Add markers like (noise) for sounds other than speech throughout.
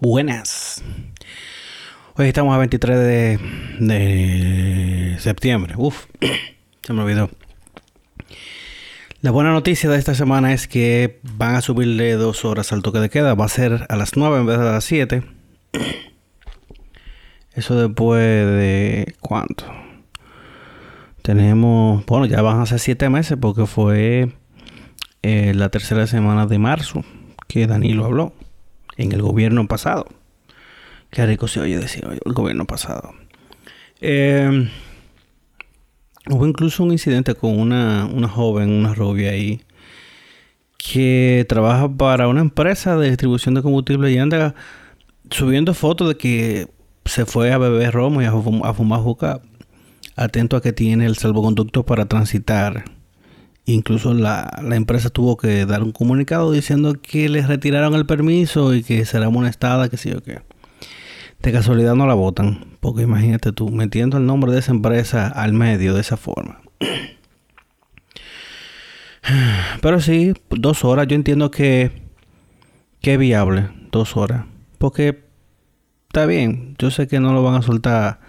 Buenas. Hoy estamos a 23 de, septiembre. Uf, (coughs) se me olvidó. La buena noticia de esta semana es que van a subirle dos horas al toque de queda. Va a ser a las 9 en vez de a las 7. (coughs) Eso después de... ¿Cuánto? Tenemos... Bueno, ya van a ser 7 meses porque fue eh, la tercera semana de marzo que Danilo habló en el gobierno pasado. Qué rico se oye decir el gobierno pasado. Eh, hubo incluso un incidente con una, una joven, una rubia ahí, que trabaja para una empresa de distribución de combustible y anda subiendo fotos de que se fue a beber romo y a, fumar juca. Atento a que tiene el salvoconducto para transitar Incluso la, empresa tuvo que dar un comunicado diciendo que les retiraron el permiso y que será amonestada, que sé yo qué. De casualidad no la votan, porque imagínate tú, metiendo el nombre de esa empresa al medio de esa forma. (sighs) Pero sí, dos horas, yo entiendo que, que es viable, dos horas. Porque está bien, yo sé que no lo van a soltar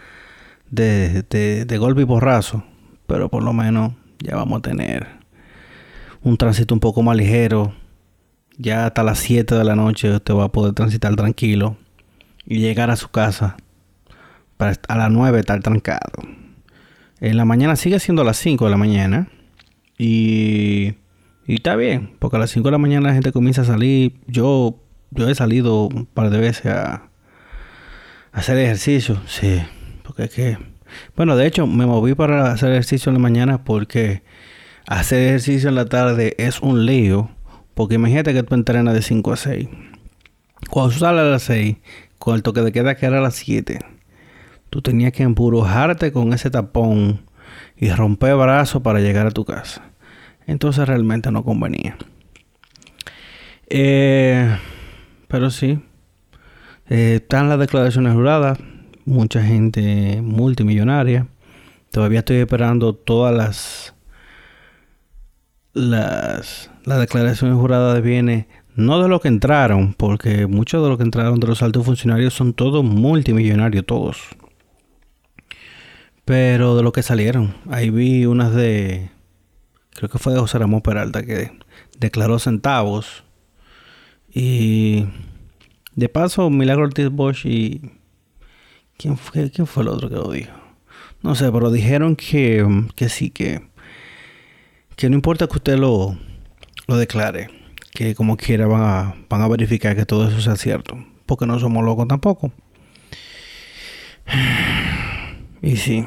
de, de, de golpe y borrazo, pero por lo menos ya vamos a tener un tránsito un poco más ligero. Ya hasta las 7 de la noche usted va a poder transitar tranquilo y llegar a su casa para a las 9 estar trancado. En la mañana sigue siendo a las 5 de la mañana y, y está bien, porque a las 5 de la mañana la gente comienza a salir. Yo, yo he salido un par de veces a, a hacer ejercicio, sí, porque es que... Bueno, de hecho me moví para hacer ejercicio en la mañana porque hacer ejercicio en la tarde es un lío. Porque imagínate que tú entrenas de 5 a 6. Cuando sales a las 6, con el toque de queda que era a las 7, tú tenías que embrujarte con ese tapón y romper brazos para llegar a tu casa. Entonces realmente no convenía. Eh, pero sí, eh, están las declaraciones juradas. Mucha gente multimillonaria. Todavía estoy esperando todas las las, declaraciones juradas viene no de lo que entraron, porque muchos de los que entraron de los altos funcionarios son todos multimillonarios, todos. Pero de lo que salieron, ahí vi unas de, creo que fue de José Ramón Peralta, que declaró centavos. Y de paso, Milagro Ortiz Bosch y... ¿Quién fue, ¿Quién fue el otro que lo dijo? No sé, pero dijeron que, que sí, que que no importa que usted lo, lo declare, que como quiera van a, van a verificar que todo eso sea cierto, porque no somos locos tampoco. (sighs) Y sí,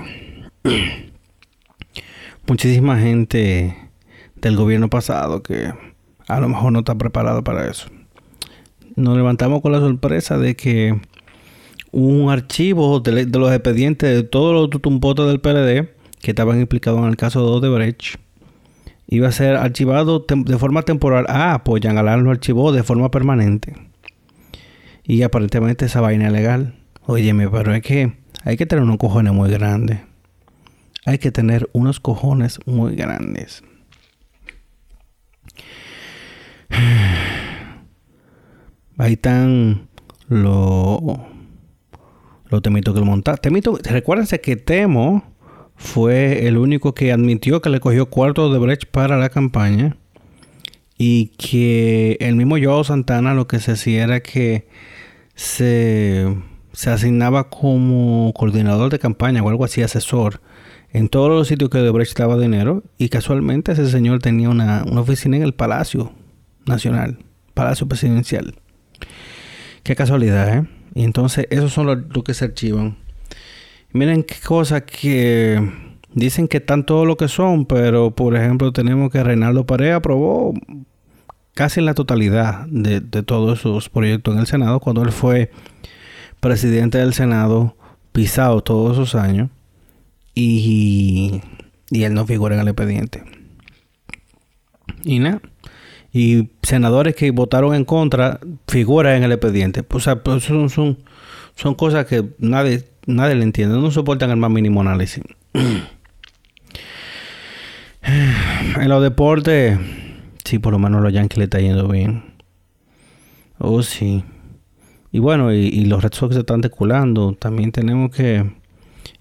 (clears throat) muchísima gente del gobierno pasado que a lo mejor no está preparada para eso. Nos levantamos con la sorpresa de que un archivo de, los expedientes de todos los tutumpotes del PLD que estaban implicados en el caso de Odebrecht iba a ser archivado de forma temporal. Ah, pues Alain lo archivó de forma permanente. Y aparentemente esa vaina es legal. Óyeme, pero es que hay que tener unos cojones muy grandes. Hay que tener unos cojones muy grandes. (sighs) Ahí están los los temitos que lo montaron. Temito, recuérdense que Temo fue el único que admitió que le cogió cuarto de Brecht para la campaña y que el mismo Joao Santana lo que se hacía era que se, se asignaba como coordinador de campaña o algo así, asesor, en todos los sitios que Brecht daba dinero y casualmente ese señor tenía una, una oficina en el Palacio Nacional, Palacio Presidencial. Qué casualidad, ¿eh? Y entonces esos son los que se archivan. Miren qué cosas que dicen que están todo lo que son, pero por ejemplo tenemos que Reinaldo Pareja aprobó casi la totalidad de, todos esos proyectos en el Senado cuando él fue presidente del Senado pisado todos esos años y, y él no figura en el expediente. Y nada. Y senadores que votaron en contra figuran en el expediente. O sea, pues son, son, son cosas que nadie nadie le entiende, no soportan el más mínimo análisis. (clears throat) en los deportes, sí, por lo menos los Yankees le está yendo bien. Oh, sí. Y bueno, y, los Red Sox se están deculando. También tenemos que...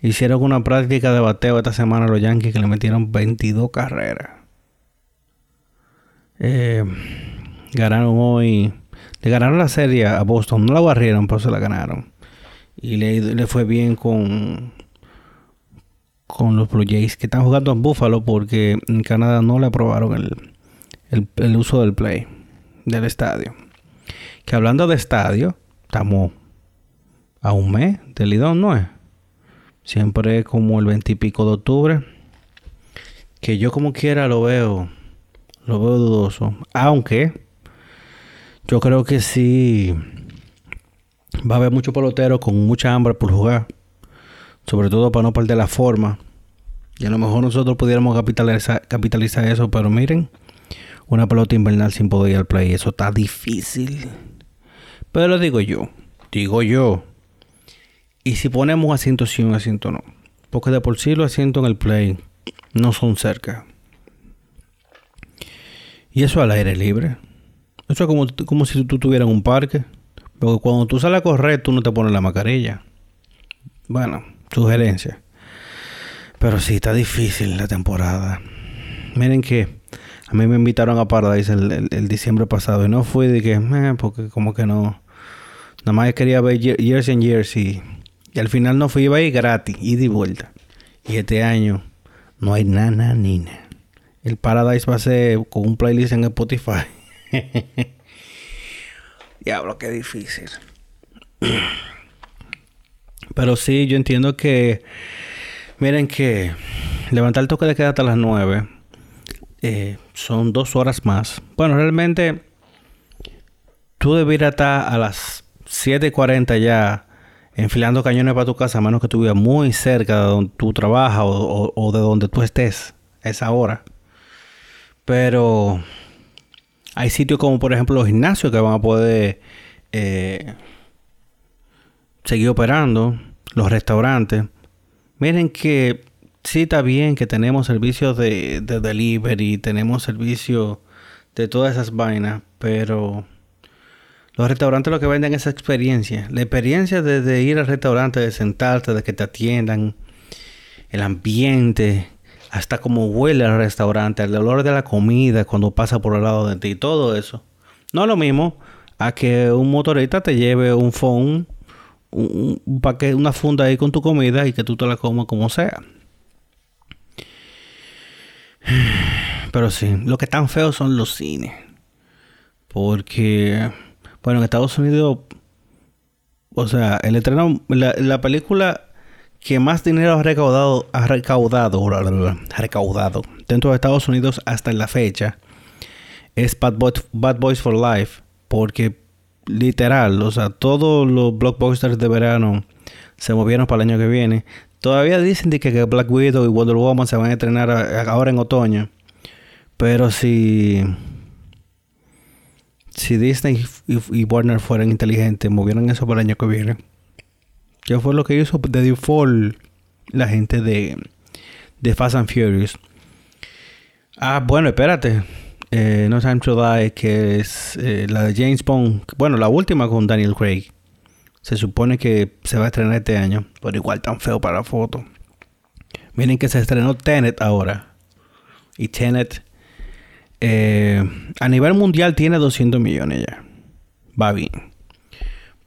Hicieron una práctica de bateo esta semana los Yankees que le metieron 22 carreras. Eh, ganaron hoy. Le ganaron la serie a Boston. No la barrieron, pero se la ganaron. Y le, fue bien con, con los Blue Jays que están jugando en Buffalo porque en Canadá no le aprobaron el, el uso del play del estadio. Que hablando de estadio, estamos a un mes del Lidón, ¿no es? Siempre como el veintipico de octubre. Que yo como quiera lo veo. Lo veo dudoso. Aunque yo creo que sí va a haber mucho pelotero con mucha hambre por jugar. Sobre todo para no perder la forma. Y a lo mejor nosotros pudiéramos capitalizar, capitalizar eso. Pero miren, una pelota invernal sin poder ir al play. Eso está difícil. Pero lo digo yo, digo yo. Y si ponemos asiento sí, un asiento no. Porque de por sí los asientos en el play no son cerca. Y eso al aire libre. Eso es como, como si tú tuvieras un parque. Porque cuando tú sales a correr, tú no te pones la mascarilla. Bueno, sugerencia. Pero sí, está difícil la temporada. Miren que a mí me invitaron a Paradise el, diciembre pasado y no fui de que, eh, porque como que no. Nada más quería ver Years and Years y, y al final no fui, iba a gratis, y de vuelta. Y este año no hay nada ni nada. El Paradise va a ser con un playlist en Spotify. (laughs) Diablo, qué difícil. Pero sí, yo entiendo que. Miren que levantar el toque de queda hasta las 9 eh, son dos horas más. Bueno, realmente tú deberías estar a las 7.40 ya enfilando cañones para tu casa, a menos que tú vivas muy cerca de donde tú trabajas o, de donde tú estés esa hora. Pero hay sitios como por ejemplo los gimnasios que van a poder eh, seguir operando, los restaurantes. Miren que sí está bien que tenemos servicios de, de delivery, tenemos servicios de todas esas vainas, pero los restaurantes lo que venden es experiencia. La experiencia de, ir al restaurante, de sentarte, de que te atiendan, el ambiente, hasta cómo huele el restaurante, el olor de la comida cuando pasa por el lado de ti, todo eso. No es lo mismo a que un motorista te lleve un phone, un, un paquete, una funda ahí con tu comida y que tú te la comas como sea. Pero sí, lo que están feos son los cines. Porque, bueno, en Estados Unidos, o sea, el estreno, la, película que más dinero ha recaudado, ha recaudado, recaudado dentro de Estados Unidos hasta la fecha es Bad, Bad Boys for Life. Porque literal, o sea, todos los blockbusters de verano se movieron para el año que viene. Todavía dicen que, Black Widow y Wonder Woman se van a estrenar ahora en otoño. Pero si. Si Disney y, Warner fueran inteligentes, movieran eso para el año que viene. ¿Qué fue lo que hizo de default la gente de, de Fast and Furious? Ah, bueno, espérate. Eh, no Time to Die, que es eh, la de James Bond. Bueno, la última con Daniel Craig. Se supone que se va a estrenar este año, pero igual tan feo para la foto. Miren que se estrenó Tenet ahora. Y Tenet eh, a nivel mundial tiene 200 millones ya. Va bien.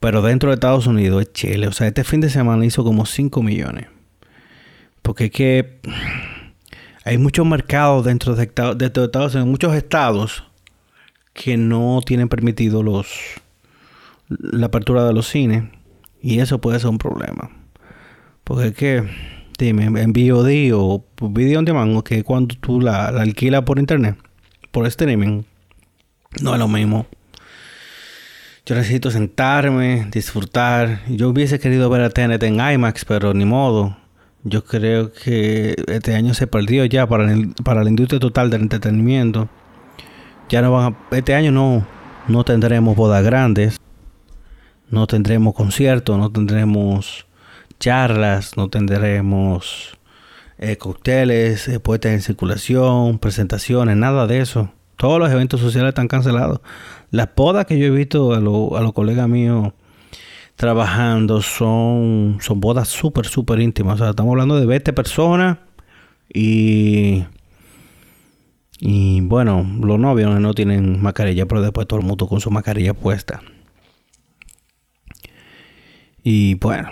Pero dentro de Estados Unidos es Chile. O sea, este fin de semana hizo como 5 millones. Porque es que hay muchos mercados dentro de, de Estados Unidos, muchos estados que no tienen permitido los la apertura de los cines. Y eso puede ser un problema. Porque es que, dime, en VOD o video on demand, que cuando tú la, la alquilas por internet, por streaming, no es lo mismo. Yo necesito sentarme, disfrutar. Yo hubiese querido ver a TNT en IMAX, pero ni modo. Yo creo que este año se perdió ya para, para la industria total del entretenimiento. Ya no van a, este año no, no tendremos bodas grandes no tendremos conciertos, no tendremos charlas, no tendremos eh, cócteles, eh, puestas en circulación, presentaciones, nada de eso. Todos los eventos sociales están cancelados. Las podas que yo he visto a, los colegas míos trabajando son, son bodas súper, súper íntimas. O sea, estamos hablando de 20 personas y... Y bueno, los novios no tienen mascarilla, pero después todo el mundo con su mascarilla puesta. Y bueno,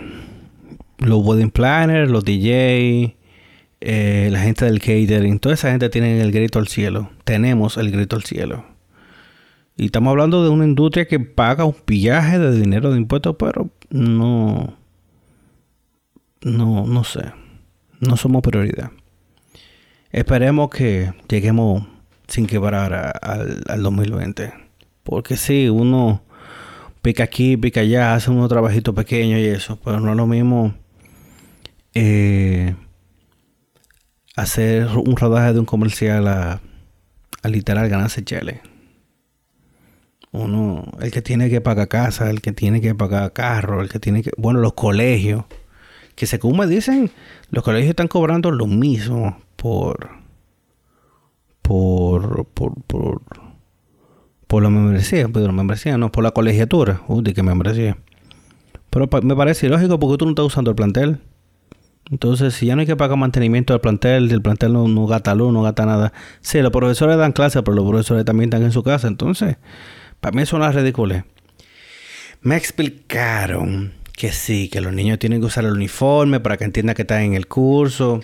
los wedding planners, los DJ, eh, la gente del catering, toda esa gente tiene el grito al cielo. Tenemos el grito al cielo. Y estamos hablando de una industria que paga un pillaje de dinero de impuestos, pero no. No, no sé. No somos prioridad. Esperemos que lleguemos sin quebrar al, al 2020. Porque si uno pica aquí, pica allá, hace unos trabajitos pequeños y eso, pero no es lo mismo eh, hacer un rodaje de un comercial a, literal ganarse chele. Uno, el que tiene que pagar casa, el que tiene que pagar carro, el que tiene que, bueno, los colegios, que según me dicen, los colegios están cobrando lo mismo por, por, por, por, por la membresía, pero la membresía, no por la colegiatura, uy, de qué membresía. Pero me parece ilógico porque tú no estás usando el plantel. Entonces, si ya no hay que pagar mantenimiento del plantel, el plantel no, no gasta luz, no gasta nada. Sí, los profesores dan clases, pero los profesores también están en su casa. Entonces, para mí es ridículo. Me explicaron que sí, que los niños tienen que usar el uniforme para que entiendan que están en el curso.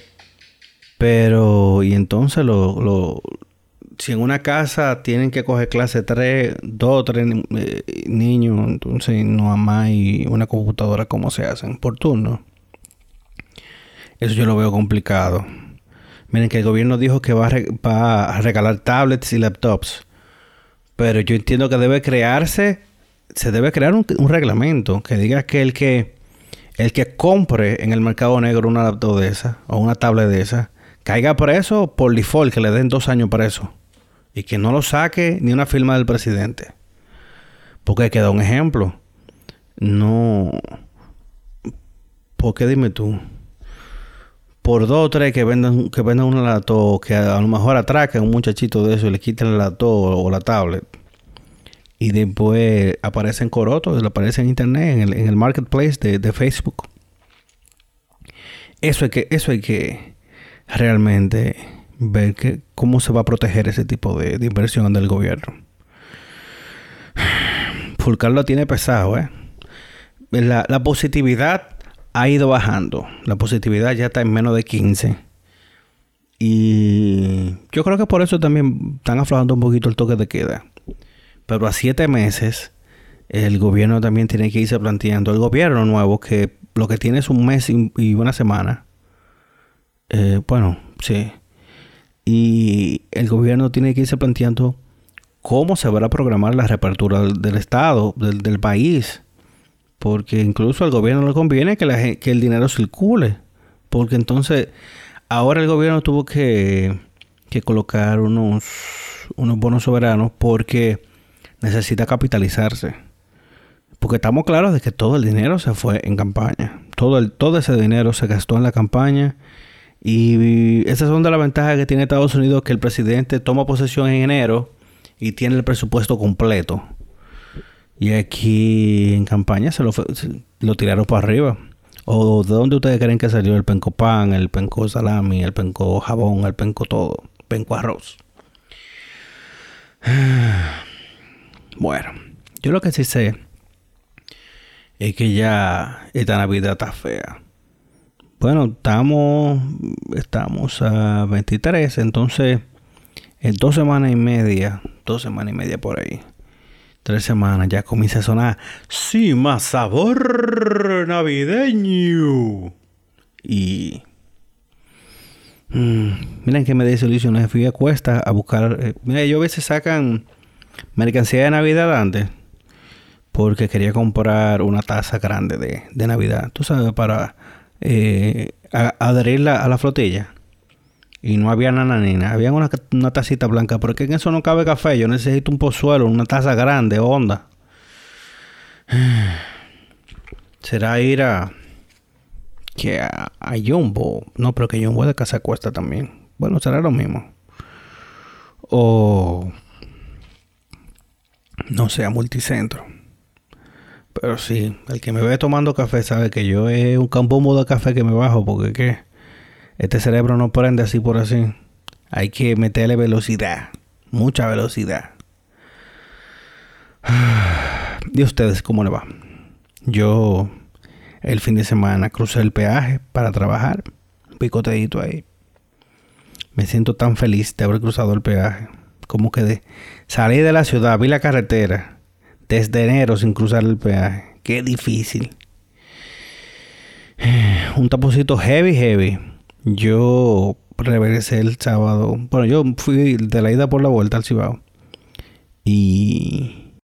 Pero, y entonces lo, si en una casa tienen que coger clase tres, dos o tres eh, niños, entonces no hay una computadora, ¿cómo se hacen? Por turno. Eso yo lo veo complicado. Miren que el gobierno dijo que va a, regalar tablets y laptops. Pero yo entiendo que debe crearse, se debe crear un, reglamento que diga que el que el que compre en el mercado negro una laptop de esa o una tablet de esa, caiga preso por default, que le den dos años preso. Y que no lo saque ni una firma del presidente. Porque queda un ejemplo. No. ¿Por qué dime tú? Por dos o tres que vendan, que vendan una lato, que a lo mejor atraquen a un muchachito de eso y le quiten el lato o la tablet. Y después aparecen corotos, aparece en internet, en el, en el marketplace de, Facebook. Eso hay que, eso hay que realmente ver que, cómo se va a proteger ese tipo de, inversión del gobierno. (sighs) Fulcar lo tiene pesado, ¿eh? La, la positividad ha ido bajando. La positividad ya está en menos de 15. Y yo creo que por eso también están aflojando un poquito el toque de queda. Pero a siete meses, el gobierno también tiene que irse planteando. El gobierno nuevo, que lo que tiene es un mes y una semana. Eh, bueno, sí. Y el gobierno tiene que irse planteando cómo se va a programar la reapertura del, Estado, del, del país. Porque incluso al gobierno le conviene que, la, que el dinero circule. Porque entonces ahora el gobierno tuvo que, colocar unos, bonos soberanos porque necesita capitalizarse. Porque estamos claros de que todo el dinero se fue en campaña. Todo, todo ese dinero se gastó en la campaña. Y esas son de las ventajas que tiene Estados Unidos, que el presidente toma posesión en enero y tiene el presupuesto completo. Y aquí en campaña se lo, lo tiraron para arriba. ¿O de dónde ustedes creen que salió el penco pan, el penco salami, el penco jabón, el penco todo? Penco arroz. (sighs) Bueno, yo lo que sí sé es que ya esta Navidad está fea. Bueno, estamos, estamos a 23, entonces en dos semanas y media, dos semanas y media por ahí, tres semanas, ya comienza a sonar, sí, más sabor navideño. Y... Mm, miren que me desilusioné, fui a Cuesta a buscar... Eh, mira, yo a veces sacan mercancía de Navidad antes. Porque quería comprar una taza grande de, de Navidad. Tú sabes, para eh, adherirla a la flotilla y no había nananina. Había una, una tacita blanca, porque en eso no cabe café. Yo necesito un pozuelo, una taza grande, onda. (sighs) Será ir a. Que a, Jumbo. No, pero que Jumbo de casa cuesta también. Bueno, será lo mismo. O. No sé, a multicentro. Pero sí, el que me ve tomando café sabe que yo es un campo de café que me bajo porque ¿qué? Este cerebro no prende así por así. Hay que meterle velocidad, mucha velocidad. (sighs) ¿Y ustedes cómo le va? Yo el fin de semana crucé el peaje para trabajar. Picoteadito ahí. Me siento tan feliz de haber cruzado el peaje. Como que de, salí de la ciudad, vi la carretera desde enero sin cruzar el peaje. Qué difícil. (sighs) Un taponcito heavy, heavy. Yo regresé el sábado. Bueno, yo fui de la ida por la vuelta al Cibao. Y